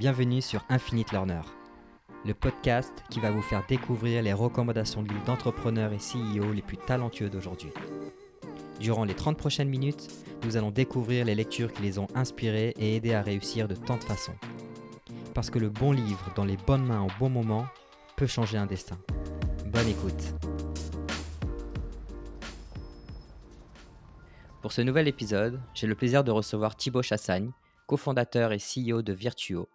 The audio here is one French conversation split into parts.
Bienvenue sur Infinite Learner, le podcast qui va vous faire découvrir les recommandations de livres d'entrepreneurs et CEO les plus talentueux d'aujourd'hui. Durant les 30 prochaines minutes, nous allons découvrir les lectures qui les ont inspirés et aidés à réussir de tant de façons. Parce que le bon livre dans les bonnes mains au bon moment peut changer un destin. Bonne écoute. Pour ce nouvel épisode, j'ai le plaisir de recevoir Thibaut Chassagne, cofondateur et CEO de Virtuo,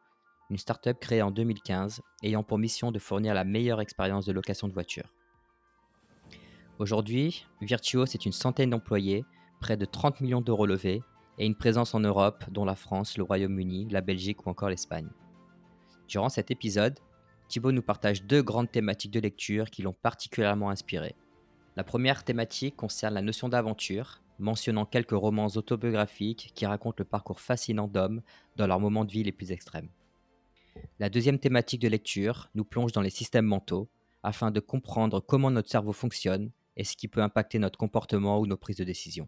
une startup créée en 2015 ayant pour mission de fournir la meilleure expérience de location de voitures. Aujourd'hui, Virtuo, c'est une centaine d'employés, près de 30 millions d'euros levés et une présence en Europe, dont la France, le Royaume-Uni, la Belgique ou encore l'Espagne. Durant cet épisode, Thibaut nous partage deux grandes thématiques de lecture qui l'ont particulièrement inspiré. La première thématique concerne la notion d'aventure, mentionnant quelques romans autobiographiques qui racontent le parcours fascinant d'hommes dans leurs moments de vie les plus extrêmes. La deuxième thématique de lecture nous plonge dans les systèmes mentaux afin de comprendre comment notre cerveau fonctionne et ce qui peut impacter notre comportement ou nos prises de décision.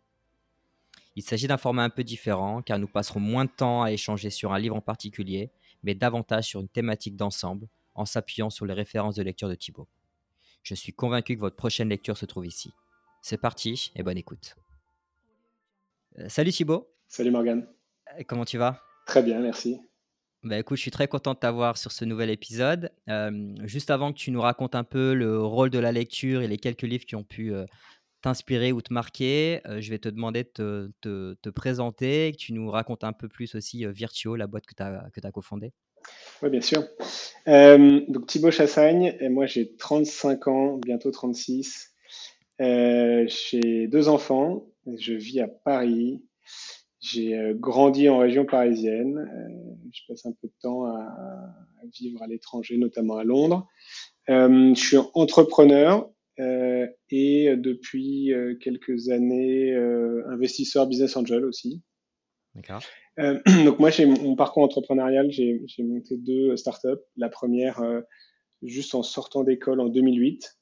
Il s'agit d'un format un peu différent car nous passerons moins de temps à échanger sur un livre en particulier, mais davantage sur une thématique d'ensemble en s'appuyant sur les références de lecture de Thibaut. Je suis convaincu que votre prochaine lecture se trouve ici. C'est parti et bonne écoute. Euh, salut Thibaut. Salut Morgan. Euh, comment tu vas? Très bien, merci. Bah écoute, je suis très content de t'avoir sur ce nouvel épisode. Juste avant que tu nous racontes un peu le rôle de la lecture et les quelques livres qui ont pu t'inspirer ou te marquer, je vais te demander de te, présenter et que tu nous racontes un peu plus aussi Virtuo, la boîte que tu as, as cofondée. Oui, bien sûr. donc Thibaut Chassagne, moi j'ai 35 ans, bientôt 36. j'ai deux enfants, je vis à Paris. J'ai euh, grandi en région parisienne. Euh, je passe un peu de temps à, vivre à l'étranger, notamment à Londres. Euh, je suis entrepreneur et depuis quelques années investisseur business angel aussi. D'accord. donc moi, j'ai mon parcours entrepreneurial, j'ai monté deux startups. La première, juste en sortant d'école en 2008.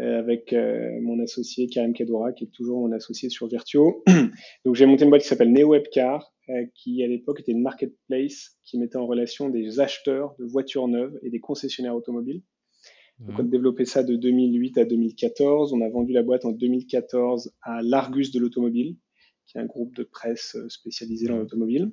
Euh, avec euh, mon associé Karim Kadoura, qui est toujours mon associé sur Virtuo. Donc j'ai monté une boîte qui s'appelle NeoWebcar, euh, qui à l'époque était une marketplace qui mettait en relation des acheteurs de voitures neuves et des concessionnaires automobiles. Donc, on a développé ça de 2008 à 2014. On a vendu la boîte en 2014 à l'Argus de l'automobile, qui est un groupe de presse spécialisé dans l'automobile.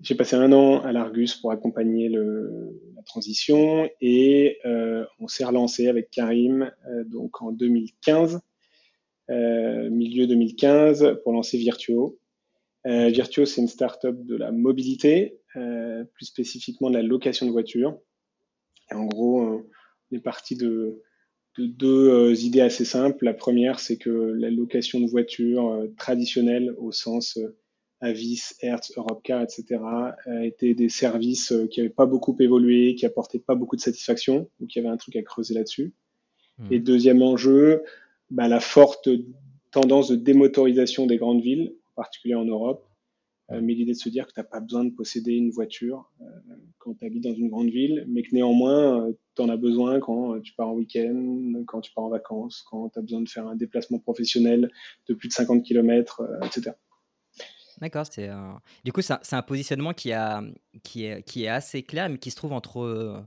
J'ai passé un an à l'Argus pour accompagner la transition et euh, on s'est relancé avec Karim euh, donc en 2015, euh, milieu 2015, pour lancer Virtuo. Virtuo, c'est une startup de la mobilité, plus spécifiquement de la location de voitures. Et en gros, on est parti de, de deux idées assez simples. La première, c'est que la location de voitures traditionnelle au sens Avis, Hertz, Europcar, etc., euh, étaient des services euh, qui n'avaient pas beaucoup évolué, qui apportaient pas beaucoup de satisfaction, donc il y avait un truc à creuser là-dessus. Hmm. Et deuxième enjeu, bah, la forte tendance de démotorisation des grandes villes, en particulier en Europe, euh, mais l'idée de se dire que tu n'as pas besoin de posséder une voiture euh, quand tu habites dans une grande ville, mais que néanmoins, euh, tu en as besoin quand tu pars en week-end, quand tu pars en vacances, quand tu as besoin de faire un déplacement professionnel de plus de 50 km, etc. D'accord, c'est du coup, c'est un, positionnement qui, a, qui, est, qui est assez clair, mais qui se trouve entre,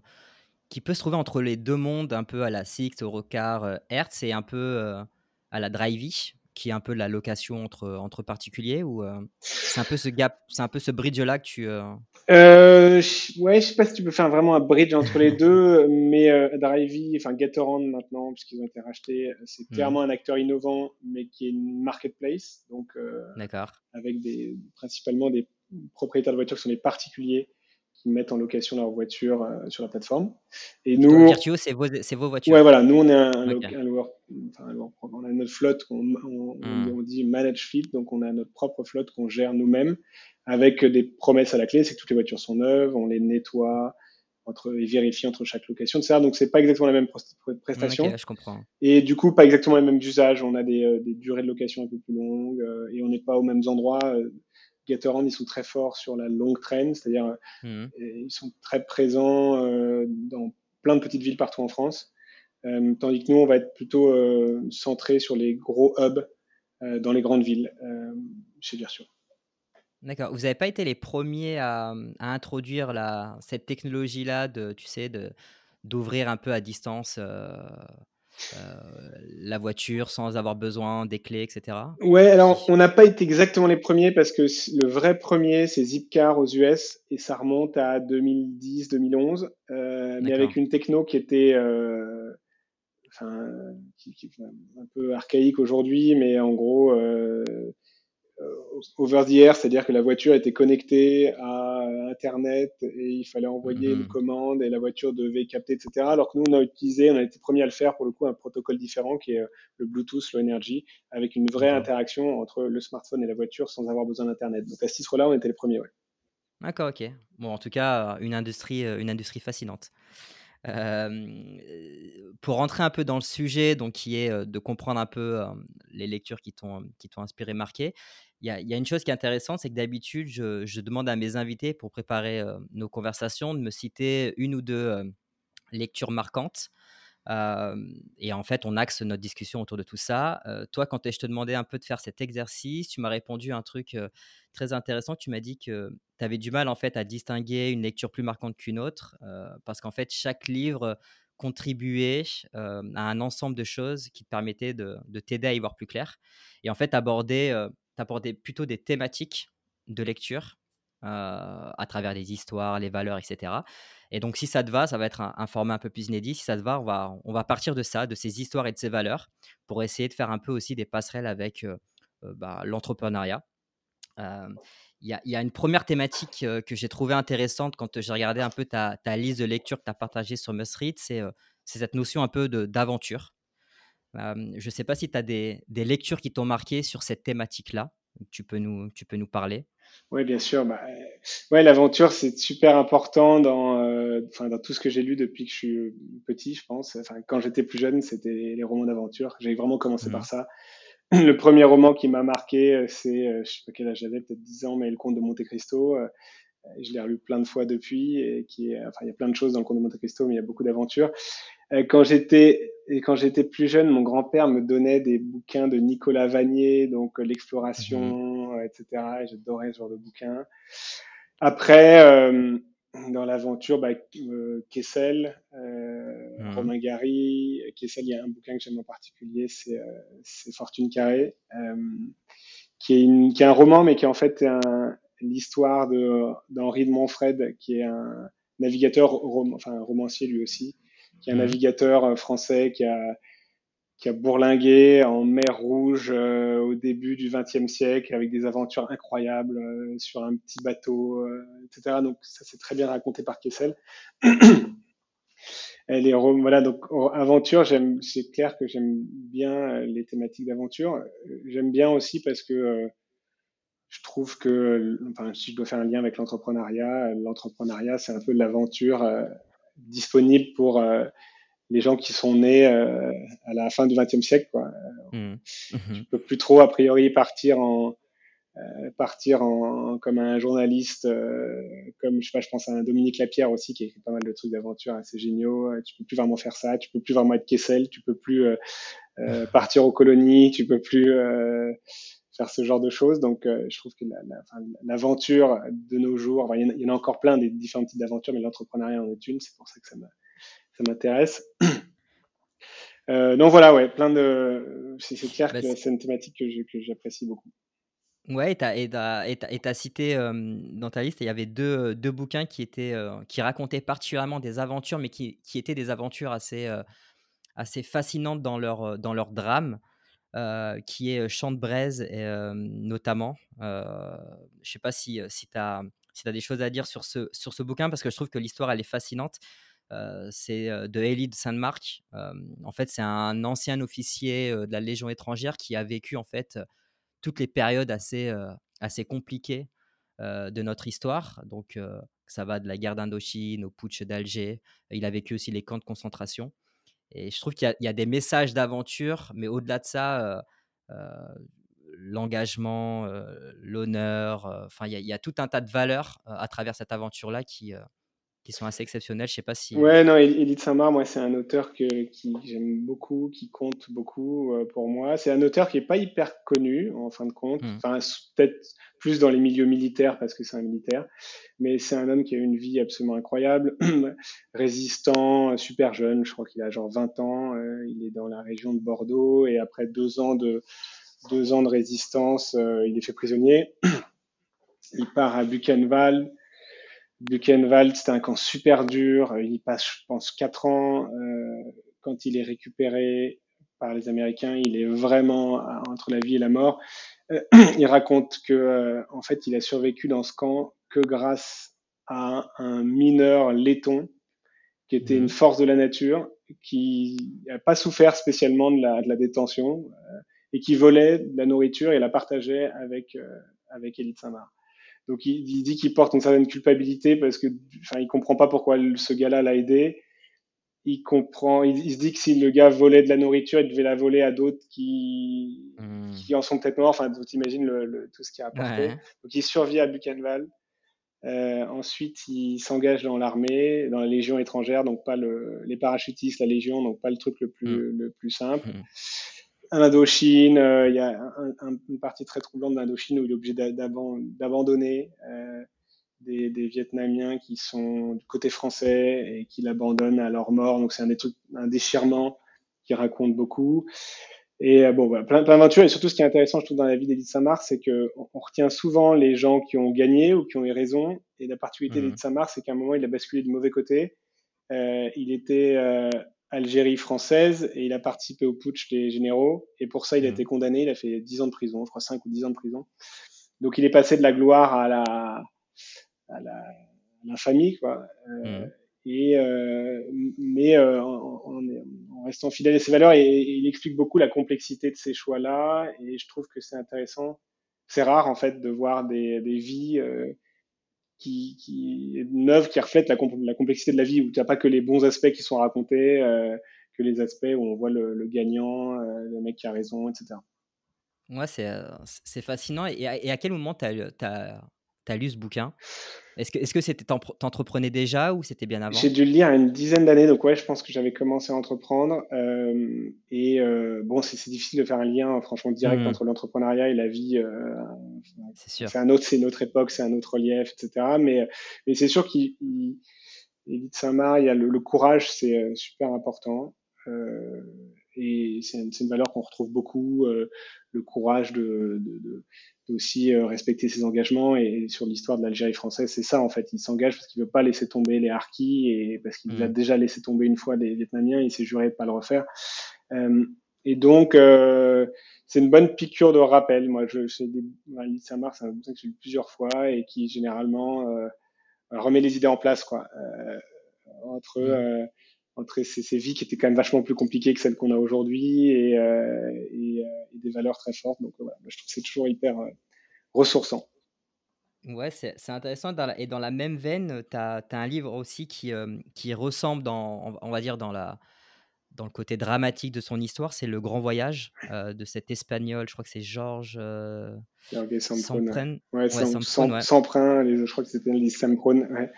qui peut se trouver entre les deux mondes, un peu à la Sixt, Eurocar, Hertz, et un peu à la Drivey, qui est un peu la location entre, entre particuliers ou euh, c'est un peu ce gap, c'est un peu ce bridge là que tu. Euh... Euh, ouais, je sais pas si tu peux faire vraiment un bridge entre les deux, mais euh, Drivey, enfin Gatorand maintenant, puisqu'ils ont été rachetés, c'est mmh. clairement un acteur innovant, mais qui est une marketplace, donc D'accord. avec des principalement des propriétaires de voitures qui sont des particuliers qui mettent en location leur voiture euh, sur la plateforme. Et nous, Virtuo, c'est vos, vos, voitures. Ouais, voilà. Nous, on est un, un, loueur, enfin, on a notre flotte, on, on, hmm. on, dit manage fleet, donc on a notre propre flotte qu'on gère nous-mêmes avec des promesses à la clé, c'est que toutes les voitures sont neuves, on les nettoie entre et vérifie entre chaque location, etc. Donc c'est pas exactement la même prestation. Okay, je comprends. Et du coup, pas exactement les mêmes usages. On a des, euh, des durées de location un peu plus longues euh, et on n'est pas aux mêmes endroits. Gatorand, ils sont très forts sur la longue traîne, c'est-à-dire mmh. ils sont très présents euh, dans plein de petites villes partout en France, euh, tandis que nous, on va être plutôt euh, centré sur les gros hubs dans les grandes villes chez Virtuo. D'accord. Vous n'avez pas été les premiers à, à introduire la, cette technologie-là de, tu sais, de, d'ouvrir un peu à distance euh, euh, la voiture sans avoir besoin des clés, etc. Ouais, alors on n'a pas été exactement les premiers parce que le vrai premier, c'est Zipcar aux US et ça remonte à 2010-2011, euh, mais avec une techno qui était euh, enfin, qui, qui est un peu archaïque aujourd'hui, mais en gros, euh, euh, over the air, c'est-à-dire que la voiture était connectée à Internet et il fallait envoyer une Mhm. commande et la voiture devait capter, etc. Alors que nous, on a utilisé, on a été premier à le faire pour le coup, un protocole différent qui est euh, le Bluetooth Low Energy, avec une vraie interaction entre le smartphone et la voiture sans avoir besoin d'Internet. Donc à ce titre-là, on était les premiers. Ouais. D'accord, ok. Bon, en tout cas, une industrie, euh, une industrie fascinante. Euh, pour rentrer un peu dans le sujet, donc qui est euh, de comprendre un peu euh, les lectures qui t'ont qui t'ont inspiré, marqué, il y a, une chose qui est intéressante, c'est que d'habitude, je, demande à mes invités pour préparer euh, nos conversations de me citer une ou deux euh, lectures marquantes. Et en fait, on axe notre discussion autour de tout ça. Toi, quand je te demandais un peu de faire cet exercice, tu m'as répondu un truc très intéressant. Tu m'as dit que tu avais du mal en fait à distinguer une lecture plus marquante qu'une autre, parce qu'en fait, chaque livre contribuait euh, à un ensemble de choses qui te permettaient de, de t'aider à y voir plus clair. Et en fait, aborder, t'abordais plutôt des thématiques de lecture euh, à travers les histoires, les valeurs, etc. Et donc, si ça te va, ça va être un, format un peu plus inédit. Si ça te va, on va, on va partir de ça, de ces histoires et de ces valeurs, pour essayer de faire un peu aussi des passerelles avec euh, euh, bah, l'entrepreneuriat. Euh, Il y, a, y, a, une première thématique euh, que j'ai trouvée intéressante quand j'ai regardé un peu ta, ta, liste de lecture que tu as partagée sur Must c'est euh, cette notion un peu d'aventure. Euh, je ne sais pas si tu as des, des, lectures qui t'ont marqué sur cette thématique-là. Tu peux nous, tu peux nous parler. Oui, bien sûr. Bah, ouais, l'aventure, c'est super important dans, euh, dans tout ce que j'ai lu depuis que je suis petit, je pense. Enfin, quand j'étais plus jeune, c'était les romans d'aventure. J'ai vraiment commencé Mmh. par ça. Le premier roman qui m'a marqué, c'est, euh, je sais pas quel âge j'avais, peut-être 10 ans, mais Le Comte de Monte Cristo. Euh, je l'ai relu plein de fois depuis, et qui est, enfin, il y a plein de choses dans Le Comte de Monte Cristo, mais il y a beaucoup d'aventures. Euh, quand j'étais quand j'étais plus jeune, mon grand-père me donnait des bouquins de Nicolas Vanier, donc euh, l'exploration, mmh. etc. Et j'adorais ce genre de bouquins. Après, euh, dans l'aventure, bah, euh, Kessel, euh, mmh. Romain Gary, Kessel, il y a un bouquin que j'aime en particulier, c'est euh, Fortune carrée, euh, qui, est une, qui est un roman, mais qui est en fait l'histoire d'Henri de, de Montfred, qui est un navigateur, rom, enfin un romancier lui aussi, qui est un mmh. navigateur français qui a, qui a bourlingué en mer Rouge euh, au début du XXe siècle avec des aventures incroyables euh, sur un petit bateau, euh, etc. Donc ça c'est très bien raconté par Kessel. Elle est voilà donc aventure, j'aime, c'est clair que j'aime bien les thématiques d'aventure. J'aime bien aussi parce que je trouve que, enfin, si je dois faire un lien avec l'entrepreneuriat, l'entrepreneuriat c'est un peu l'aventure disponible pour euh, les gens qui sont nés euh, à la fin du XXe siècle. Quoi. Mmh. Mmh. Tu peux plus trop a priori partir en euh, partir en, comme un journaliste, euh, comme je sais pas, je pense à un Dominique Lapierre aussi qui écrit pas mal de trucs d'aventure assez géniaux. Tu peux plus vraiment faire ça, tu peux plus vraiment être Kessel, tu peux plus partir aux colonies, tu peux plus faire ce genre de choses. Donc, euh, je trouve que l'aventure la, la, de nos jours, enfin, il, y en a, il, y en a, encore plein des différents types d'aventures, mais l'entrepreneuriat en est une. C'est pour ça que ça m'intéresse. Euh, donc voilà, ouais, plein de. C'est clair bah, que c'est une thématique que j'apprécie beaucoup. Ouais, et tu as, cité euh, dans ta liste, il y avait deux, deux bouquins qui, étaient, euh, qui racontaient particulièrement des aventures, mais qui, qui étaient des aventures assez, euh, assez fascinantes dans leur, dans leur drame. Euh, qui est Chant de Braise, et, notamment. Je ne sais pas si, si tu as, si des choses à dire sur ce, sur ce bouquin, parce que je trouve que l'histoire, elle est fascinante. c'est de Élie de Sainte-Marc. en fait, c'est un ancien officier de la Légion étrangère qui a vécu, en fait, toutes les périodes assez, assez compliquées de notre histoire. Donc, ça va de la guerre d'Indochine au putsch d'Alger. Il a vécu aussi les camps de concentration. Et je trouve qu'il y, a des messages d'aventure, mais au-delà de ça, euh, euh, l'engagement, euh, l'honneur, enfin, il y, a tout un tas de valeurs à travers cette aventure-là qui, qui sont assez exceptionnels. Je sais pas si. Ouais, non, Élie Saint-Marc, moi, c'est un auteur que, qui j'aime beaucoup, qui compte beaucoup euh, pour moi. C'est un auteur qui est pas hyper connu, en fin de compte. Hmm. Enfin, peut-être plus dans les milieux militaires parce que c'est un militaire. Mais c'est un homme qui a une vie absolument incroyable, résistant, super jeune. Je crois qu'il a genre 20 ans. Euh, il est dans la région de Bordeaux et après deux ans de, deux ans de résistance, euh, il est fait prisonnier. il part à Buchenwald Buchenwald, c'était un camp super dur. Il y passe, je pense, quatre ans. Euh, quand il est récupéré par les Américains, il est vraiment entre la vie et la mort. Euh, il raconte que, euh, en fait, il a survécu dans ce camp que grâce à un mineur laiton qui était une mhm. force de la nature, qui n'a pas souffert spécialement de la, de la détention et qui volait de la nourriture et la partageait avec avec Élite Saint-Marc. Donc il, dit qu'il porte une certaine culpabilité parce que, enfin, il comprend pas pourquoi ce gars-là l'a aidé. Il comprend, il, se dit que si le gars volait de la nourriture, il devait la voler à d'autres qui, hmm. qui en sont peut-être morts. Enfin, tu imagines le, tout ce qu'il a apporté. Donc il survit à Buchenwald. Euh, ensuite, il s'engage dans l'armée, dans la Légion étrangère, donc pas le, les parachutistes, la Légion, donc pas le truc le plus, hmm. le plus simple. Hmm Indochine, euh, il y a une partie très troublante d'Indochine où il est obligé d'abandonner euh, des, Vietnamiens qui sont du côté français et qui l'abandonnent à leur mort. Donc c'est un, un déchirement qui raconte beaucoup. Et euh, bon, voilà, plein, plein d'aventures. Et surtout, ce qui est intéressant, je trouve, dans la vie d'Edith Samar, c'est que on, retient souvent les gens qui ont gagné ou qui ont eu raison. Et la particularité mmh. d'Edith Samar, c'est qu'à un moment, il a basculé du mauvais côté. Euh, il était euh, Algérie française et il a participé au putsch des généraux et pour ça il a mmh. été condamné, il a fait 10 ans de prison, je crois 5 ou 10 ans de prison. Donc il est passé de la gloire à la à l'infamie quoi. Euh, mmh. Et euh, mais euh, en, en, restant fidèle à ses valeurs et, il explique beaucoup la complexité de ces choix là et je trouve que c'est intéressant. C'est rare en fait de voir des, des vies euh, qui, est neuve, qui reflète la, complexité de la vie, où tu n'as pas que les bons aspects qui sont racontés, euh, que les aspects où on voit le, gagnant, euh, le mec qui a raison, etc. C'est euh, c'est fascinant. Et à, et à, quel moment tu as, as, as, lu ce bouquin? Est-ce que est-ce que c'était t'entreprenais déjà ou c'était bien avant? J'ai dû le lire à une dizaine d'années, donc ouais, je pense que j'avais commencé à entreprendre. Euh, et euh, bon, c'est difficile de faire un lien franchement direct mmh. entre l'entrepreneuriat et la vie. Euh, c'est sûr. C'est un autre, c'est une autre époque, c'est un autre relief, etc. Mais mais c'est sûr qu'il Edith Saint-Marc, il y a le, le courage, c'est super important. Euh, et c'est une, une, valeur qu'on retrouve beaucoup, euh, le courage de, de, de aussi euh, respecter ses engagements. Et, sur l'histoire de l'Algérie française, c'est ça en fait. Il s'engage parce qu'il veut pas laisser tomber les harkis et parce qu'il mmh. a déjà laissé tomber une fois les Vietnamiens. Il s'est juré de pas le refaire. Euh, et donc, euh, c'est une bonne piqûre de rappel. Moi, je, des, marche, c'est un bouquin que j'ai lu plusieurs fois et qui généralement euh, remet les idées en place, quoi. Entre mmh. Entre ces, vies qui étaient quand même vachement plus compliquées que celles qu'on a aujourd'hui et, et, et, des valeurs très fortes. Donc voilà, je trouve que c'est toujours hyper ressourçant. Ouais, c'est intéressant. et dans la même veine, tu as, un livre aussi qui, euh, qui ressemble, dans, on va dire, dans, la, dans le côté dramatique de son histoire. C'est Le Grand Voyage euh, de cet espagnol, je crois que c'est Georges euh, Sampren. Ouais, ouais, ouais. je crois que c'était les Sampren. Ouais,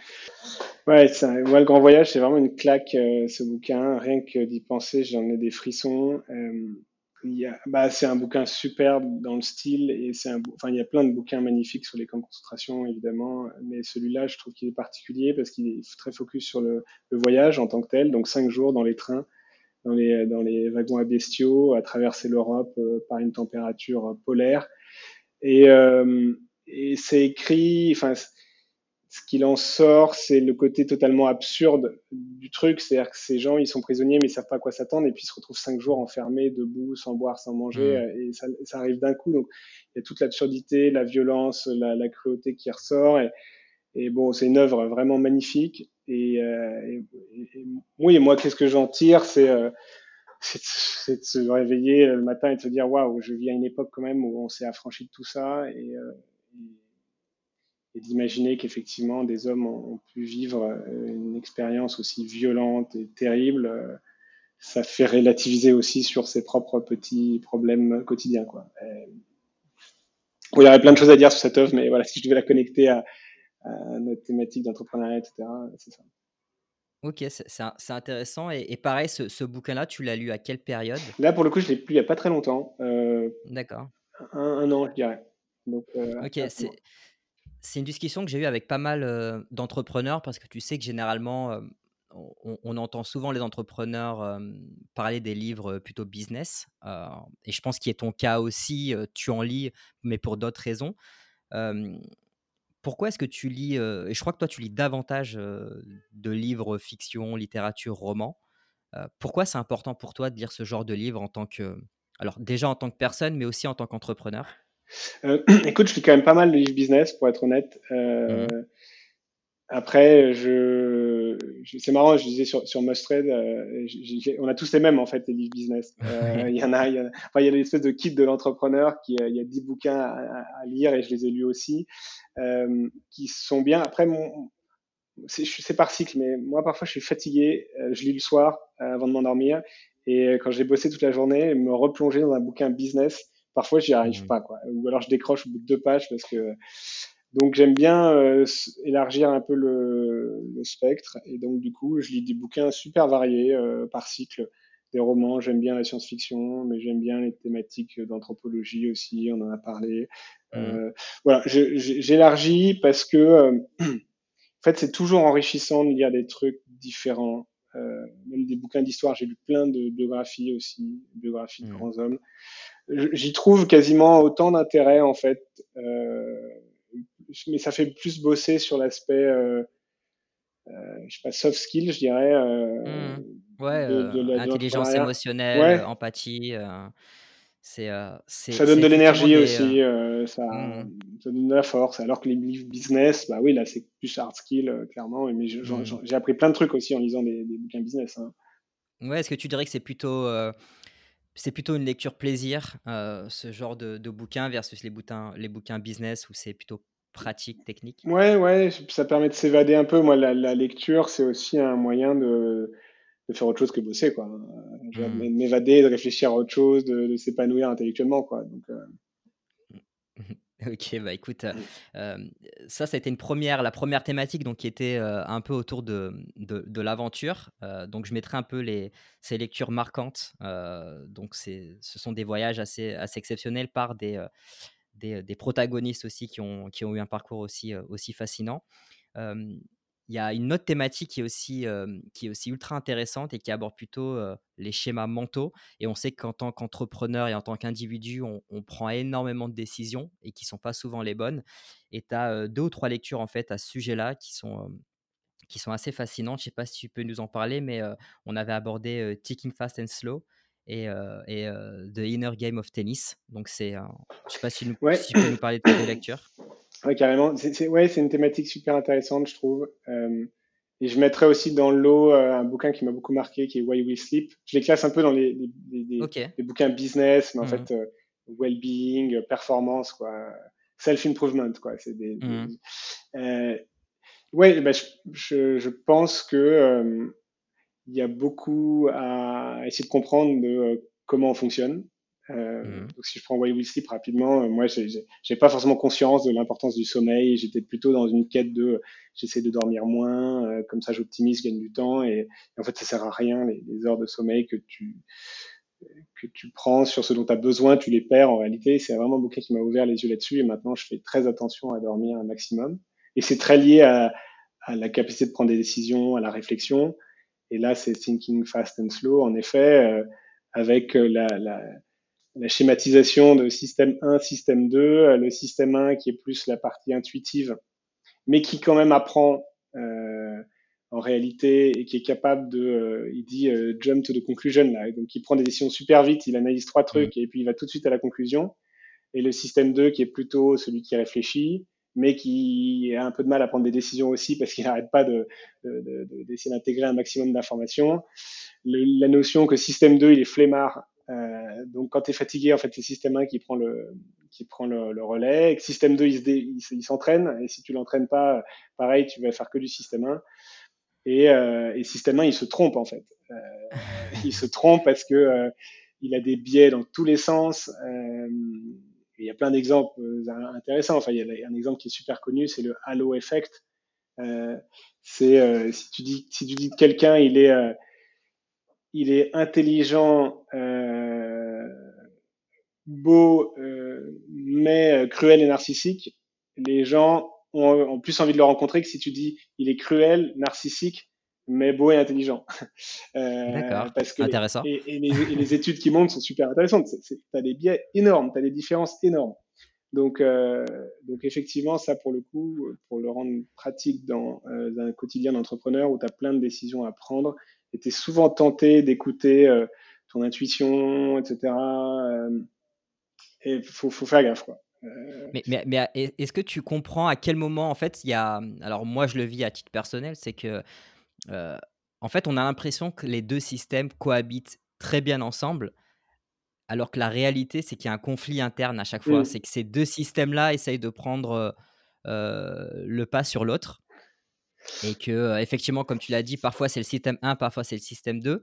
ouais moi, Le Grand Voyage, c'est vraiment une claque, euh, ce bouquin. Rien que d'y penser, j'en ai des frissons. Euh, bah, c'est un bouquin superbe dans le style et c'est un, enfin, il y a plein de bouquins magnifiques sur les camps de concentration, évidemment, mais celui-là, je trouve qu'il est particulier parce qu'il est très focus sur le, le, voyage en tant que tel, donc cinq jours dans les trains, dans les, dans les wagons à bestiaux, à traverser l'Europe euh, par une température polaire. Et, euh, et c'est écrit, enfin, ce qu'il en sort, c'est le côté totalement absurde du truc. C'est-à-dire que ces gens, ils sont prisonniers, mais ils savent pas à quoi s'attendre, et puis ils se retrouvent cinq jours enfermés, debout, sans boire, sans manger, mmh. et ça, ça arrive d'un coup. Donc, il y a toute l'absurdité, la violence, la, la, cruauté qui ressort. Et, et bon, c'est une œuvre vraiment magnifique. Et, euh, et, et oui, moi, qu'est-ce que j'en tire C'est euh, c'est de se réveiller le matin et de se dire waouh, je vis à une époque quand même où on s'est affranchi de tout ça. Et, euh, et d'imaginer qu'effectivement des hommes ont, pu vivre une expérience aussi violente et terrible, ça fait relativiser aussi sur ses propres petits problèmes quotidiens. Quoi. il y aurait plein de choses à dire sur cette œuvre, mais voilà, si je devais la connecter à, notre thématique d'entrepreneuriat, etc. C'est ça. Ok, c'est intéressant. Et, pareil, ce, bouquin-là, tu l'as lu à quelle période? Là, pour le coup, je l'ai lu il n'y a pas très longtemps. D'accord. Un, an, je dirais. Donc, ok, c'est une discussion que j'ai eue avec pas mal d'entrepreneurs parce que tu sais que généralement, on, entend souvent les entrepreneurs parler des livres plutôt business. et je pense qu'il est ton cas aussi. tu en lis, mais pour d'autres raisons. Pourquoi est-ce que tu lis, et je crois que toi tu lis davantage de livres fiction, littérature, romans. pourquoi c'est important pour toi de lire ce genre de livre en tant que, alors déjà en tant que personne, mais aussi en tant qu'entrepreneur? Euh, écoute, je lis quand même pas mal de livres business, pour être honnête. Euh, mhm. Après, je, c'est marrant, je disais sur, sur Mustred, euh, on a tous les mêmes en fait, les livres business. Il y en a, il y a, enfin, il y a l'espèce de kit de l'entrepreneur qui, il y a 10 bouquins à, à, lire et je les ai lus aussi, qui sont bien. Après, mon, c'est par cycle, mais moi parfois je suis fatigué, je lis le soir avant de m'endormir et quand j'ai bossé toute la journée, me replonger dans un bouquin business Parfois, j'y arrive mmh. pas, quoi. Ou alors je décroche au bout de deux pages parce que. Donc j'aime bien euh, élargir un peu le, le, spectre et donc du coup je lis des bouquins super variés euh, par cycle, des romans. J'aime bien la science-fiction, mais j'aime bien les thématiques d'anthropologie aussi. On en a parlé. Mmh. Euh, voilà, j'élargis parce que en fait c'est toujours enrichissant de lire des trucs différents. même des bouquins d'histoire, j'ai lu plein de biographies aussi, biographies de mmh. grands hommes j'y trouve quasiment autant d'intérêt en fait, euh, mais ça fait plus bosser sur l'aspect, euh, euh, je sais pas, soft skill, je dirais. Mmh. Ouais, de, intelligence émotionnelle, empathie. c'est, ça donne de l'énergie aussi, ça, mmh. ça, donne de la force. Alors que les livres business, bah oui, là c'est plus hard skill, clairement. Mais mmh. j'ai appris plein de trucs aussi en lisant des, des bouquins business. Hein. Ouais, est-ce que tu dirais que c'est plutôt c'est plutôt une lecture plaisir, euh, ce genre de, de, bouquin versus les bouquins, les bouquins business où c'est plutôt pratique, technique. Ouais, ouais, ça permet de s'évader un peu. Moi, la, lecture, c'est aussi un moyen de, de, faire autre chose que bosser, quoi. Mmh. M'évader, de réfléchir à autre chose, de, s'épanouir intellectuellement, quoi. Donc, euh, Ok, bah écoute, euh, ça, ça a été une première, la première thématique donc, qui était un peu autour de, de, l'aventure. donc, je mettrai un peu les, ces lectures marquantes. donc, ce sont des voyages assez, assez exceptionnels par des, des, protagonistes aussi qui ont, qui ont eu un parcours aussi, aussi fascinant il y a une autre thématique qui est aussi, qui aussi ultra intéressante et qui aborde plutôt les schémas mentaux. Et on sait qu'en tant qu'entrepreneur et en tant qu'individu, on, prend énormément de décisions et qui ne sont pas souvent les bonnes. Et tu as deux ou trois lectures en fait à ce sujet-là qui sont, qui sont assez fascinantes. Je ne sais pas si tu peux nous en parler, mais on avait abordé Ticking Fast and Slow et, et The Inner Game of Tennis. Donc, c'est, je ne sais pas si, si tu peux nous parler de tes lectures. Oui, carrément. C'est, ouais, c'est une thématique super intéressante, je trouve. Et je mettrais aussi dans l'eau euh, un bouquin qui m'a beaucoup marqué, qui est Why We Sleep. Je les classe un peu dans les, les, les, bouquins business, mais en mmh. fait, euh, well-being, performance, quoi, self-improvement, quoi. C'est des, mmh. euh, ouais, bah, je, je, je, pense que il y a beaucoup à essayer de comprendre de comment on fonctionne. Euh, mmh. Donc si je prends Why We Sleep rapidement, euh, moi j'ai pas forcément conscience de l'importance du sommeil. J'étais plutôt dans une quête de j'essaie de dormir moins, euh, comme ça j'optimise, gagne du temps et, en fait ça sert à rien les, les, heures de sommeil que tu que tu prends sur ce dont tu as besoin, tu les perds en réalité. C'est vraiment un bouquin qui m'a ouvert les yeux là-dessus et maintenant je fais très attention à dormir un maximum. Et c'est très lié à, à, la capacité de prendre des décisions, à la réflexion. Et là c'est Thinking Fast and Slow en effet, euh, avec la, la la schématisation de système 1, système 2, euh, le système 1 qui est plus la partie intuitive, mais qui quand même apprend euh, en réalité et qui est capable de, euh, il dit euh, jump to the conclusion là, donc il prend des décisions super vite, il analyse trois trucs et puis il va tout de suite à la conclusion. Et le système 2 qui est plutôt celui qui réfléchit, mais qui a un peu de mal à prendre des décisions aussi parce qu'il n'arrête pas de, d'essayer de, d'intégrer un maximum d'informations. La notion que système 2 il est flemmard euh, donc quand tu es fatigué, en fait, c'est système 1 qui prend le, qui prend le, le relais. Système 2, il s'entraîne. Et si tu l'entraînes pas, pareil, tu vas faire que du système 1. Et, euh, et système 1, il se trompe, en fait. Euh, il se trompe parce que euh, il a des biais dans tous les sens. Euh, il y a plein d'exemples intéressants. Enfin, il y a un exemple qui est super connu, c'est le halo effect. c'est si tu dis si tu dis que quelqu'un il est il est intelligent, beau, mais cruel et narcissique, les gens ont, plus envie de le rencontrer que si tu dis il est cruel, narcissique, mais beau et intelligent. Euh, D'accord, parce que intéressant. Et, les, études qui montrent sont super intéressantes. Tu as des biais énormes, tu as des différences énormes. Donc, euh, donc effectivement, ça pour le coup, pour le rendre pratique dans euh, un quotidien d'entrepreneur où tu as plein de décisions à prendre, et tu es souvent tenté d'écouter ton intuition, etc. et il faut, faut, faire gaffe. Quoi. Mais, mais, mais est-ce que tu comprends à quel moment, en fait, il y a. Alors, moi, je le vis à titre personnel, c'est que, euh, en fait, on a l'impression que les deux systèmes cohabitent très bien ensemble, alors que la réalité, c'est qu'il y a un conflit interne à chaque fois. Mmh. C'est que ces deux systèmes-là essayent de prendre euh, le pas sur l'autre. Et que, effectivement, comme tu l'as dit, parfois c'est le système 1, parfois c'est le système 2.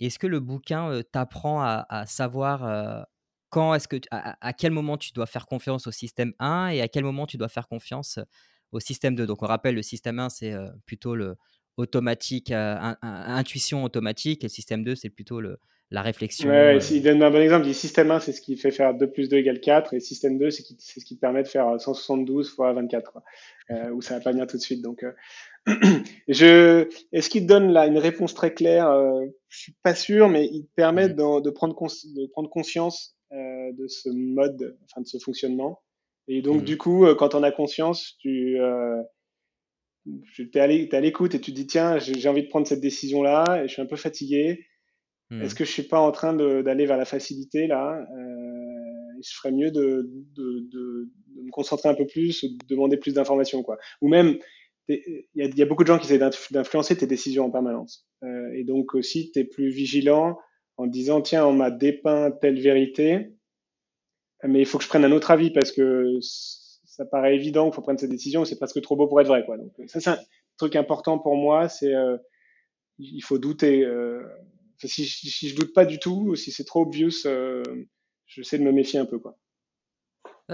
Est-ce que le bouquin t'apprend à, à, savoir quand est-ce que à, quel moment tu dois faire confiance au système 1 et à quel moment tu dois faire confiance au système 2. Donc on rappelle le système 1 c'est plutôt le automatique intuition automatique et le système 2 c'est plutôt le la réflexion. Ouais, il donne un bon exemple. Il système 1 c'est ce qui fait faire 2 plus 2 égale 4 et système 2 c'est ce qui te permet de faire 172 fois 24 quoi. Euh, où ça va pas venir tout de suite. Donc je est-ce qu'il te donne là une réponse très claire euh, Je suis pas sûr, mais il te permet mmh. de, prendre de prendre conscience euh, de ce mode, enfin de ce fonctionnement. Et donc, mmh. du coup, euh, quand on a conscience, tu euh, es à l'écoute et tu te dis tiens, j'ai envie de prendre cette décision-là et je suis un peu fatigué. Mmh. Est-ce que je suis pas en train d'aller vers la facilité là Je ferais mieux de, de, me concentrer un peu plus ou de demander plus d'informations. quoi. Ou même, il y, a beaucoup de gens qui essaient d'influencer tes décisions en permanence. et donc aussi, tu es plus vigilant en disant tiens, on m'a dépeint telle vérité, mais il faut que je prenne un autre avis parce que ça paraît évident qu'il faut prendre cette décision, c'est presque trop beau pour être vrai. Quoi. Donc ça, c'est un truc important pour moi, c'est euh, il faut douter. Euh, si, si, je doute pas du tout, si c'est trop obvious, euh, j'essaie de me méfier un peu. Quoi.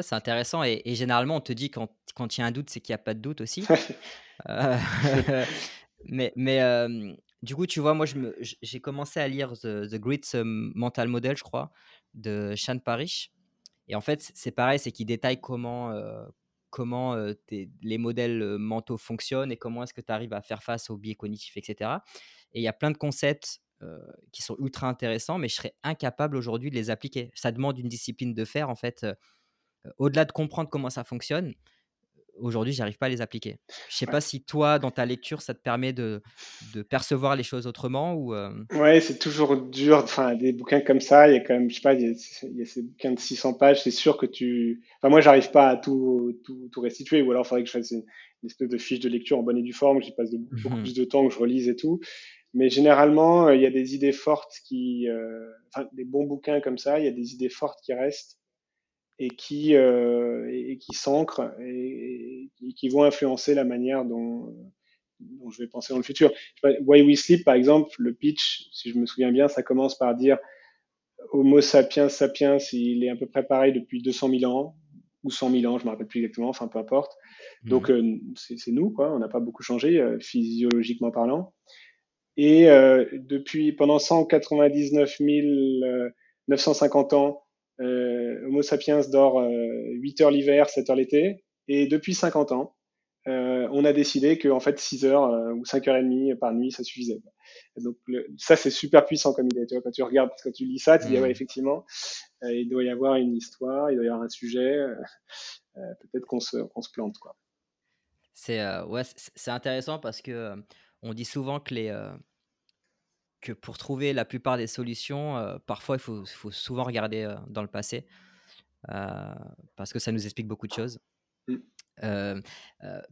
c'est intéressant et, généralement on te dit quand, quand il y a un doute, c'est qu'il n'y a pas de doute aussi. mais mais du coup, tu vois, moi, j'ai commencé à lire The, The Great Mental Model, je crois, de Sean Parrish. Et en fait, c'est pareil, c'est qu'il détaille comment, euh, comment euh, les modèles euh, mentaux fonctionnent et comment est-ce que tu arrives à faire face aux biais cognitifs, etc. Et il y a plein de concepts qui sont ultra intéressants, mais je serais incapable aujourd'hui de les appliquer. Ça demande une discipline de faire, en fait. Au-delà de comprendre comment ça fonctionne, aujourd'hui, j'arrive pas à les appliquer. Je sais pas si toi, dans ta lecture, ça te permet de, de percevoir les choses autrement ou. Euh... Ouais, c'est toujours dur. Enfin, des bouquins comme ça, il y a quand même, je sais pas, il y a, ces bouquins de 600 pages. C'est sûr que tu. Enfin, moi, j'arrive pas à tout, tout, tout, restituer, ou alors il faudrait que je fasse une, espèce de fiche de lecture en bonne et due forme, que j'y passe beaucoup mmh plus de temps, que je relise et tout. Mais généralement, euh, il y a des idées fortes qui, euh, enfin, des bons bouquins comme ça, il y a des idées fortes qui restent et qui, euh, et, qui s'ancrent et, qui vont influencer la manière dont, dont, je vais penser dans le futur. Why We Sleep, par exemple, le pitch, si je me souviens bien, ça commence par dire Homo sapiens sapiens, il est à peu près pareil depuis 200 000 ans ou 100 000 ans, je me rappelle plus exactement, enfin peu importe. Mmh. Donc euh, c'est nous, quoi. On n'a pas beaucoup changé euh, physiologiquement parlant. Et euh, depuis pendant 199 950 ans, Homo sapiens dort 8 euh, heures l'hiver, 7 heures l'été. Et depuis 50 ans, euh, on a décidé que en fait 6 heures ou 5 heures et demie par nuit, ça suffisait. donc ça c'est super puissant comme idée. Tu vois, quand tu regardes, quand tu lis ça, tu dis ah ouais effectivement, il doit y avoir une histoire, il doit y avoir un sujet. Peut-être qu'on se, se plante quoi. C'est ouais, c'est intéressant parce que on dit souvent que les que pour trouver la plupart des solutions, euh, parfois il faut, faut, souvent regarder euh, dans le passé euh, parce que ça nous explique beaucoup de choses. Mmh.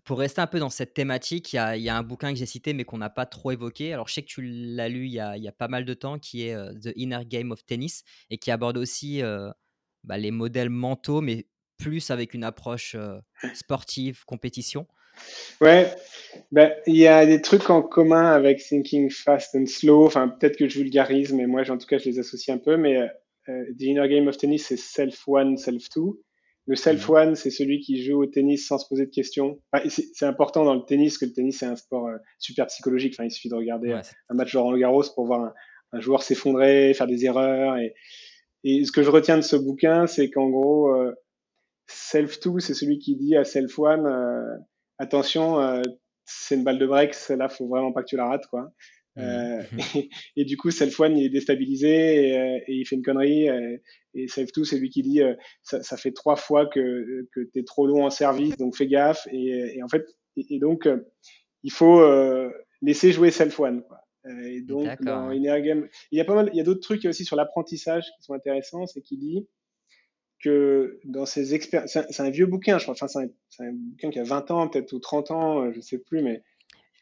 pour rester un peu dans cette thématique, il y, y, a un bouquin que j'ai cité mais qu'on n'a pas trop évoqué. Alors je sais que tu l'as lu il y, a, il y, a, pas mal de temps, qui est The Inner Game of Tennis et qui aborde aussi bah, les modèles mentaux, mais plus avec une approche sportive, compétition. Ouais, ben, il y a des trucs en commun avec Thinking Fast and Slow. Enfin, peut-être que je vulgarise, mais moi, en tout cas, je les associe un peu. Mais The Inner Game of Tennis, c'est Self One, Self Two. Le Self One, c'est celui qui joue au tennis sans se poser de questions. c'est important dans le tennis, que le tennis, c'est un sport super psychologique. Enfin, il suffit de regarder un match de Roland Garros pour voir un, un joueur s'effondrer, faire des erreurs. Et, et, ce que je retiens de ce bouquin, c'est qu'en gros, Self2, c'est celui qui dit à Self1, euh, attention, euh, c'est une balle de break, celle-là, faut vraiment pas que tu la rates, quoi. Mmh. Euh, et, du coup, Self1, il est déstabilisé et, il fait une connerie. et Self2, c'est lui qui dit, ça, ça, fait trois fois que, que tu es trop long en service, donc fais gaffe. Et, en fait, et, donc, il faut laisser jouer Self1, quoi. Et donc, dans il y a pas mal, il y a d'autres trucs aussi sur l'apprentissage qui sont intéressants, c'est qu'il dit, que dans ses expériences, c'est un, vieux bouquin, je crois, enfin, c'est un, bouquin qui a 20 ans, peut-être, ou 30 ans, euh, je sais plus, mais.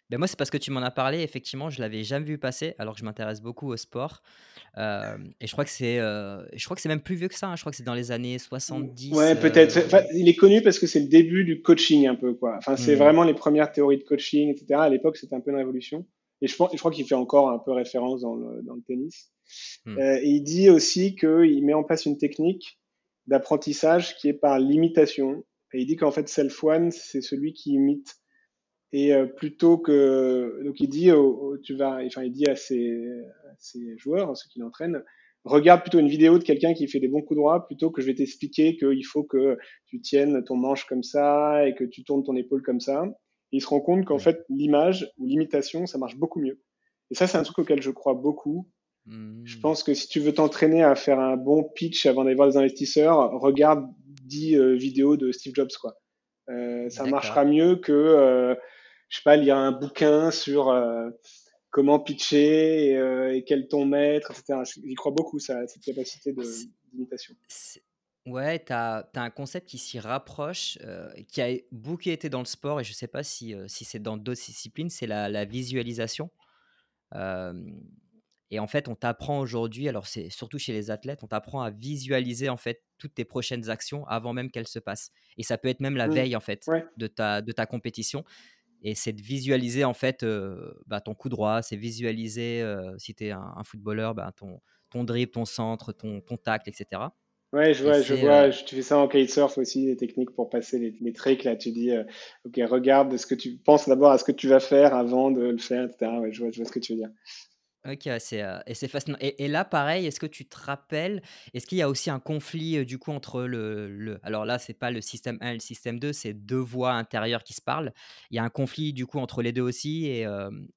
Ben moi, c'est parce que tu m'en as parlé, effectivement, je l'avais jamais vu passer, alors que je m'intéresse beaucoup au sport. Euh, et je crois que c'est euh, c'est même plus vieux que ça, hein, je crois que c'est dans les années 70. Ouais, peut-être. il est connu parce que c'est le début du coaching, un peu, quoi. Enfin, c'est mmh. vraiment les premières théories de coaching, etc. À l'époque, c'était un peu une révolution. Et je, pense, je crois qu'il fait encore un peu référence dans le, dans le tennis. Mmh. et il dit aussi qu'il met en place une technique d'apprentissage qui est par l'imitation. Et il dit qu'en fait, self-one, c'est celui qui imite. Et euh, plutôt que. Donc, il dit, tu vas, enfin, il dit à ses, ses joueurs, ceux qui l'entraînent, regarde plutôt une vidéo de quelqu'un qui fait des bons coups droits plutôt que je vais t'expliquer qu'il faut que tu tiennes ton manche comme ça et que tu tournes ton épaule comme ça. Et il se rend compte qu'en fait, l'image ou l'imitation, ça marche beaucoup mieux. Et ça, c'est un truc auquel je crois beaucoup. Je hmm. pense que si tu veux t'entraîner à faire un bon pitch avant d'aller voir des investisseurs, regarde 10 euh, vidéos de Steve Jobs. Quoi. Euh, ça marchera mieux que, euh, je sais pas, lire un bouquin sur comment pitcher et, quel ton mettre, etc. J'y crois beaucoup, ça, cette capacité d'imitation. Ouais, tu as, un concept qui s'y rapproche, qui a beaucoup été dans le sport, et je ne sais pas si, si c'est dans d'autres disciplines, c'est la, la, visualisation. Et en fait, on t'apprend aujourd'hui, alors c'est surtout chez les athlètes, on t'apprend à visualiser en fait toutes tes prochaines actions avant même qu'elles se passent. Et ça peut être même la mmh. veille en fait de, ta, de ta compétition. Et c'est de visualiser en fait euh, bah, ton coup droit, c'est visualiser euh, si tu es un, footballeur, bah, ton, ton dribble, ton centre, ton, ton tacle, etc. Ouais, je vois, je vois. Euh tu fais ça en kitesurf aussi, des techniques pour passer les, les tricks. Là, tu dis, ok, regarde ce que tu penses d'abord à ce que tu vas faire avant de le faire, etc. Ouais, je vois, je vois ce que tu veux dire. OK, c'est, et c'est fascinant et là, pareil, est-ce que tu te rappelles, est-ce qu'il y a aussi un conflit, du coup, entre le le alors là, c'est pas le système 1 et le système 2, c'est deux voix intérieures qui se parlent. Il y a un conflit, du coup, entre les deux aussi et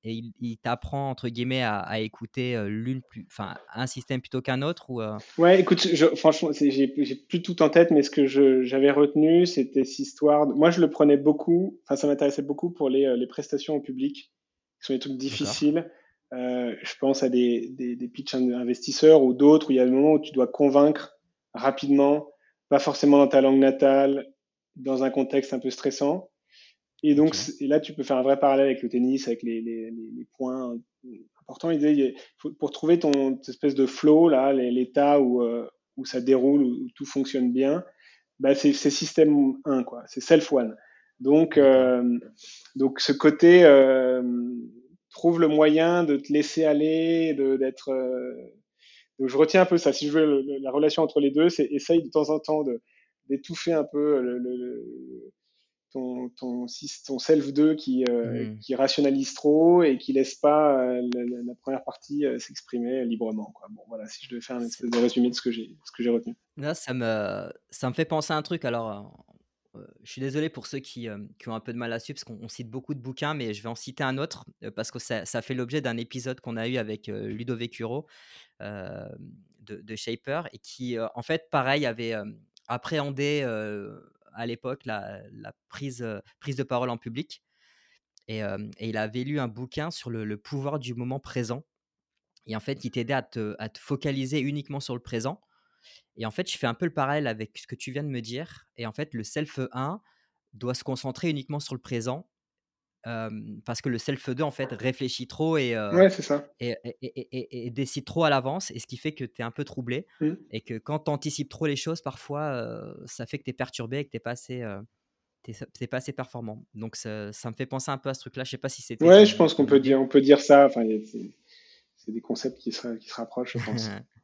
et il t'apprend, entre guillemets, à écouter, l'une plus enfin, un système plutôt qu'un autre ou Ouais, écoute, je franchement, j'ai j'ai plus tout en tête, mais ce que j'avais retenu, c'était cette histoire moi, je le prenais beaucoup, enfin, ça m'intéressait beaucoup pour les, les prestations au public, qui sont des trucs difficiles. Euh, je pense à des, des, des pitchs investisseurs ou d'autres où il y a le moment où tu dois convaincre rapidement, pas forcément dans ta langue natale, dans un contexte un peu stressant. Et donc, et là, tu peux faire un vrai parallèle avec le tennis, avec les, les, les points importants. Il faut, pour trouver ton espèce de flow, là, l'état où, euh, où ça déroule, où, tout fonctionne bien, bah, c'est système 1, quoi. C'est self one. Donc, euh, donc ce côté, euh, trouve le moyen de te laisser aller, d'être. Euh, je retiens un peu ça. Si je veux la relation entre les deux, c'est essaye de temps en temps d'étouffer un peu le, ton, ton, ton self 2 qui, euh, mmh. qui rationalise trop et qui laisse pas euh, la, première partie s'exprimer librement. Quoi. Bon, voilà, si je devais faire un espèce de résumé de ce que j'ai retenu. Là, ça me, ça me fait penser à un truc. Alors, je suis désolé pour ceux qui, qui, ont un peu de mal à suivre, parce qu'on cite beaucoup de bouquins, mais je vais en citer un autre, parce que ça, ça fait l'objet d'un épisode qu'on a eu avec Ludo Vecuro de, Shaper, et qui, en fait, pareil, avait appréhendé à l'époque la, prise, prise de parole en public. Et, il avait lu un bouquin sur le, pouvoir du moment présent. Et en fait, qui t'aidait à te focaliser uniquement sur le présent et en fait, je fais un peu le parallèle avec ce que tu viens de me dire. Et en fait, le self 1 doit se concentrer uniquement sur le présent. parce que le self 2 en fait réfléchit trop et, et, décide trop à l'avance et ce qui fait que tu es un peu troublé mmh. et que quand tu anticipes trop les choses parfois ça fait que tu es perturbé et que tu n'es pas assez pas assez performant donc ça, me fait penser un peu à ce truc là je sais pas si c'était ouais je pense qu'on peut dire on peut dire ça enfin c'est des concepts qui se, qui se rapprochent je pense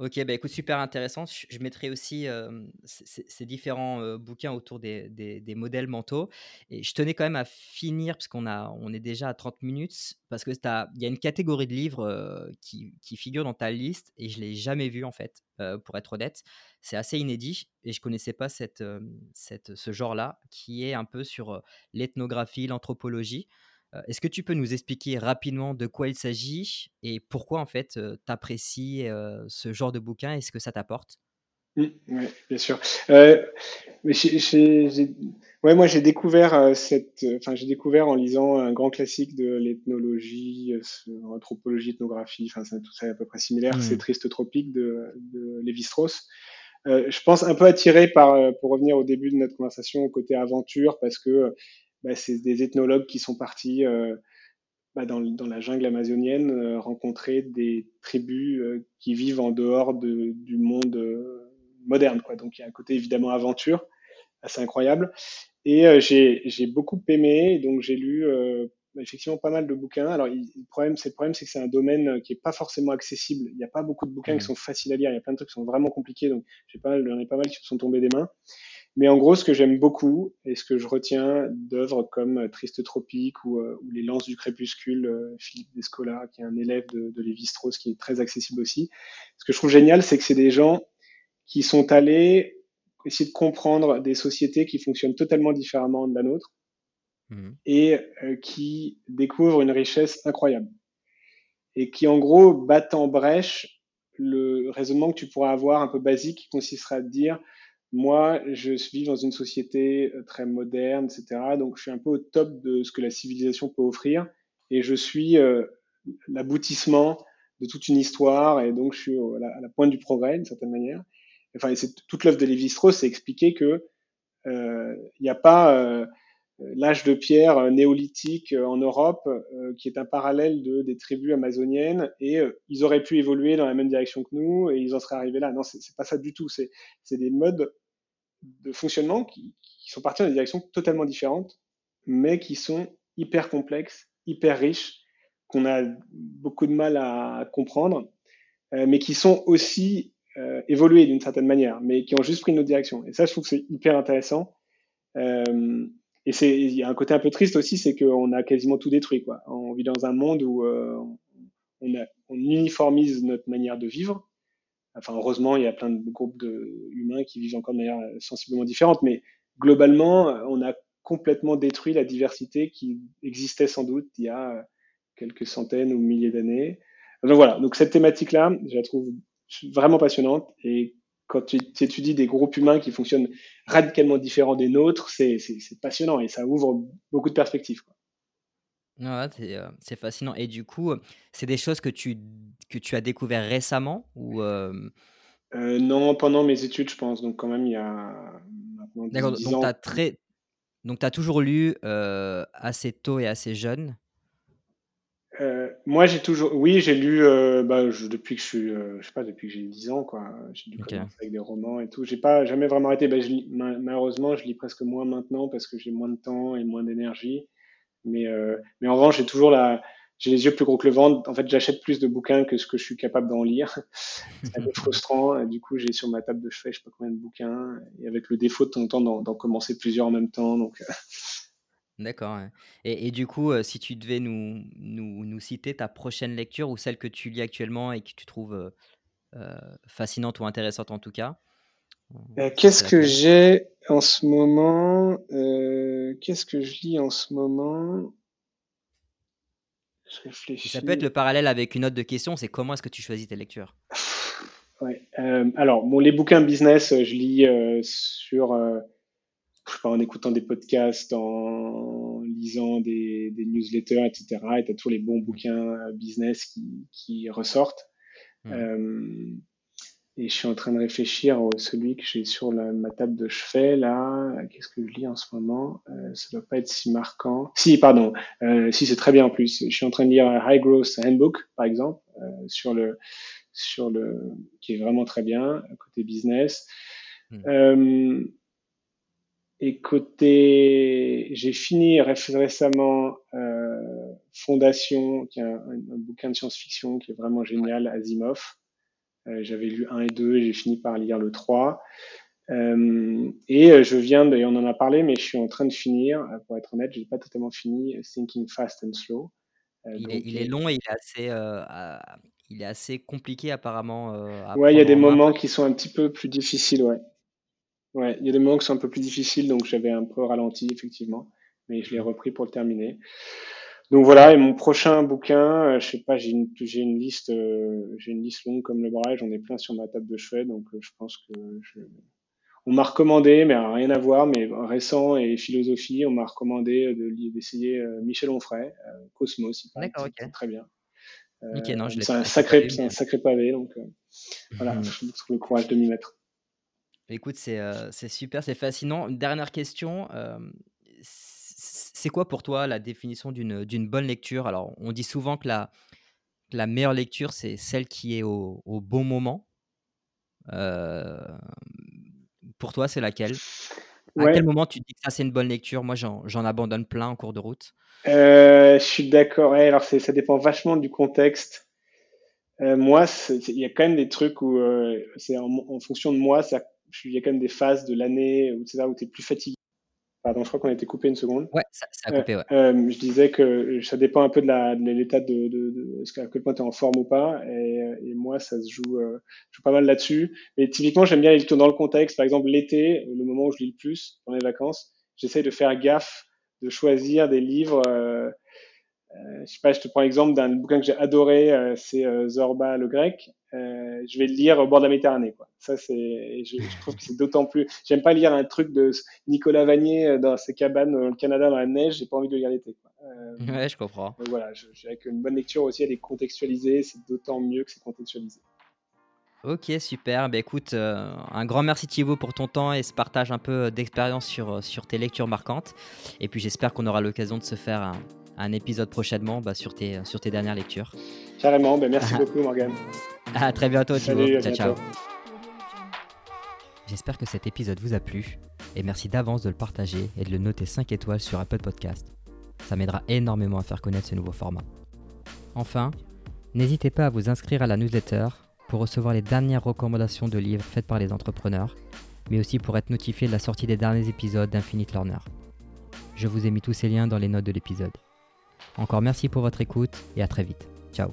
Ok, bah écoute, super intéressant. Je, mettrai aussi ces, différents bouquins autour des, modèles mentaux. Et je tenais quand même à finir, parce qu'on on est déjà à 30 minutes, parce que t'as- il y a une catégorie de livres qui, figure dans ta liste, et je ne l'ai jamais vu en fait, pour être honnête. C'est assez inédit, et je ne connaissais pas cette, ce genre-là, qui est un peu sur l'ethnographie, l'anthropologie. Est-ce que tu peux nous expliquer rapidement de quoi il s'agit et pourquoi en fait tu apprécies ce genre de bouquin et ce que ça t'apporte? Mm, ouais, bien sûr. Euh, mais ouais, moi j'ai découvert cette, enfin j'ai découvert en lisant un grand classique de l'ethnologie, anthropologie, ethnographie, enfin c'est tout ça est à peu près similaire, c'est Hmm, Triste Tropique de, de Lévi-Strauss. Euh, je pense un peu attiré par, pour revenir au début de notre conversation, au côté aventure, parce que bah, c'est des ethnologues qui sont partis euh, bah, dans, dans la jungle amazonienne euh, rencontrer des tribus euh, qui vivent en dehors de, du monde euh, moderne. Quoi. Donc il y a un côté évidemment aventure assez incroyable. Et euh, j'ai j'ai beaucoup aimé, donc j'ai lu euh, effectivement pas mal de bouquins. Alors il- le problème, c'est le problème, c'est que c'est un domaine qui est pas forcément accessible. Il n'y a pas beaucoup de bouquins qui hmm, sont faciles à lire. Il y a plein de trucs qui sont vraiment compliqués, donc j'ai pas mal, j'en ai pas mal qui me sont tombés des mains. Mais en gros, ce que j'aime beaucoup et ce que je retiens d'œuvres comme euh, Triste Tropique ou, euh, ou Les Lances du Crépuscule, euh, Philippe Descola, qui est un élève de, de Lévi-Strauss, qui est très accessible aussi. Ce que je trouve génial, c'est que c'est des gens qui sont allés essayer de comprendre des sociétés qui fonctionnent totalement différemment de la nôtre hmm, et euh, qui découvrent une richesse incroyable et qui en gros battent en brèche le raisonnement que tu pourras avoir un peu basique qui consistera à te dire moi je vis dans une société euh, très moderne etc donc je suis un peu au top de ce que la civilisation peut offrir. Et je suis euh, l'aboutissement de toute une histoire. Et donc je suis à la, pointe du progrès d'une certaine manière. Enfin c'est toute l'œuvre de Lévi-Strauss c'est expliquer que euh, il n'y a pas euh, l'âge de pierre euh, néolithique euh, en Europe, euh, qui est un parallèle de, des tribus amazoniennes, et euh, ils auraient pu évoluer dans la même direction que nous, et ils en seraient arrivés là. Non, c'est pas ça du tout. C'est des modes de fonctionnement qui, sont partis dans des directions totalement différentes, mais qui sont hyper complexes, hyper riches, qu'on a beaucoup de mal à comprendre, euh, mais qui sont aussi euh, évolués d'une certaine manière, mais qui ont juste pris une autre direction. Et ça, je trouve que c'est hyper intéressant. Euh, et c'est, il y a un côté un peu triste aussi, c'est qu'on a quasiment tout détruit, quoi. On vit dans un monde où on, a, on uniformise notre manière de vivre. Enfin, heureusement, il y a plein de groupes de humains qui vivent encore de manière sensiblement différente, mais globalement, on a complètement détruit la diversité qui existait sans doute il y a quelques centaines ou milliers d'années. Donc voilà, donc cette thématique-là, je la trouve vraiment passionnante et quand tu, tu étudies des groupes humains qui fonctionnent radicalement différents des nôtres, c'est passionnant et ça ouvre beaucoup de perspectives. Ouais, c'est euh, c'est fascinant. Et du coup, euh, c'est des choses que tu, que tu as découvert récemment ou euh, Euh, non, pendant mes études, je pense, donc quand même il y a maintenant D'accord, 10 donc tu ans. as très, donc tu toujours lu euh, assez tôt et assez jeune? Euh, moi, j'ai toujours, oui, j'ai lu euh, bah, je- depuis que je suis, euh, je sais pas, depuis que j'ai 10 ans, quoi. J'ai dû Ok. commencer avec des romans et tout. J'ai pas jamais vraiment arrêté. Bah, je lis- ma- malheureusement, je lis presque moins maintenant parce que j'ai moins de temps et moins d'énergie. Mais, euh, mais en revanche, j'ai toujours la, j'ai les yeux plus gros que le ventre. En fait, j'achète plus de bouquins que ce que je suis capable d'en lire. C'est un peu frustrant. Du coup, j'ai sur ma table de chevet, je sais pas combien de bouquins, et avec le défaut de en temps d'en commencer plusieurs en même temps. Donc, euh, D'accord. Et, du coup, euh, si tu devais nous, nous, nous citer ta prochaine lecture ou celle que tu lis actuellement et que tu trouves fascinante ou intéressante en tout cas, euh, ce qu'est-ce que j'ai en ce moment euh, Qu'est-ce que je lis en ce moment? Je Et ça peut être réfléchis. le parallèle avec une autre de question, c'est comment est-ce que tu choisis tes lectures? Ouais. Euh, alors, bon, les bouquins business, je lis sur, je sais pas, en écoutant des podcasts, en lisant des, des newsletters, etc. Et tu as tous les bons bouquins business qui, qui ressortent. Hmm. Euh, et je suis en train de réfléchir à celui que j'ai sur la- ma table de chevet, là. Qu'est-ce que je lis en ce moment euh, Ça doit pas être si marquant. Si, pardon. Euh, si, c'est très bien en plus. Je suis en train de lire High Growth Handbook, par exemple, euh, sur le, sur le, qui est vraiment très bien, côté business. Euh, et côté, j'ai fini ré- récemment euh, Fondation, qui est un, un- un bouquin de science-fiction qui est vraiment génial, Asimov. J'avais lu 1 et 2 et j'ai fini par lire le 3. et je viens, de, on en a parlé, mais je suis en train de finir, pour être honnête, je n'ai pas totalement fini Thinking Fast and Slow. il, est, il, est, long et il est assez, il est assez compliqué apparemment. Euh, ouais, il y a des moments qui sont un petit peu plus difficiles, ouais. Ouais, il y a des moments qui sont un peu plus difficiles, donc j'avais un peu ralenti effectivement, mais je l'ai repris pour le terminer. Donc voilà, et mon prochain bouquin, euh, je sais pas, j'ai une, j'ai une liste, euh, j'ai une liste longue comme le bras, j'en ai plein sur ma table de chevet, donc je pense que je... on m'a recommandé, mais rien à voir, mais récent et philosophie, on m'a recommandé de, d'essayer Michel Onfray, Cosmos, il paraît, très bien. Euh, c'est un sacré, un sacré pavé, donc euh, voilà, mmh. je trouve le courage de m'y mettre. Écoute, c'est euh, super, c'est fascinant. Dernière question, c'est quoi pour toi la définition d'une bonne lecture? Alors, on dit souvent que la, la meilleure lecture, c'est celle qui est au, au bon moment. pour toi, c'est laquelle? À quel moment tu te dis que ça, c'est une bonne lecture? Moi, j'en abandonne plein en cours de route. Euh, je suis d'accord. alors ça dépend vachement du contexte. Euh, moi, il y a quand même des trucs où euh, c'est en, fonction de moi. Il y a quand même des phases de l'année où, où tu es plus fatigué. Pardon, je crois qu'on a été coupé une seconde. Ouais, ça, a coupé, ouais. je disais que ça dépend un peu de l'état de, de, de, de, à quel point tu es en forme ou pas. Et, et moi, ça se joue, joue pas mal là-dessus. Mais typiquement, j'aime bien les lectures dans le contexte. Par exemple, l'été, le moment où je lis le plus, dans les vacances, j'essaye de faire gaffe de choisir des livres. Euh, euh, je sais pas, je te prends l'exemple d'un bouquin que j'ai adoré, euh, c'est Zorba le grec. Je vais le lire au bord de la Méditerranée. Quoi. Ça, c'est, je, trouve que c'est d'autant plus. J'aime pas lire un truc de Nicolas Vanier dans ses cabanes au Canada dans la neige. J'ai pas envie de le lire l'été. ouais, je comprends. Voilà, je, avec une bonne lecture aussi, elle est contextualisée. C'est d'autant mieux que c'est contextualisé. Ok, super. Bah, écoute, euh, un grand merci Thibaut pour ton temps et ce partage un peu d'expérience sur, euh, sur tes lectures marquantes. Et puis j'espère qu'on aura l'occasion de se faire un, un épisode prochainement bah, sur, tes, sur tes dernières lectures. Carrément, bah, merci beaucoup Morgan. À très bientôt Thibaut. ciao, ciao. J'espère que cet épisode vous a plu et merci d'avance de le partager et de le noter 5 étoiles sur Apple Podcast. Ça m'aidera énormément à faire connaître ce nouveau format. Enfin, n'hésitez pas à vous inscrire à la newsletter pour recevoir les dernières recommandations de livres faites par les entrepreneurs, mais aussi pour être notifié de la sortie des derniers épisodes d'Infinite Learner. Je vous ai mis tous ces liens dans les notes de l'épisode. Encore merci pour votre écoute et à très vite. Ciao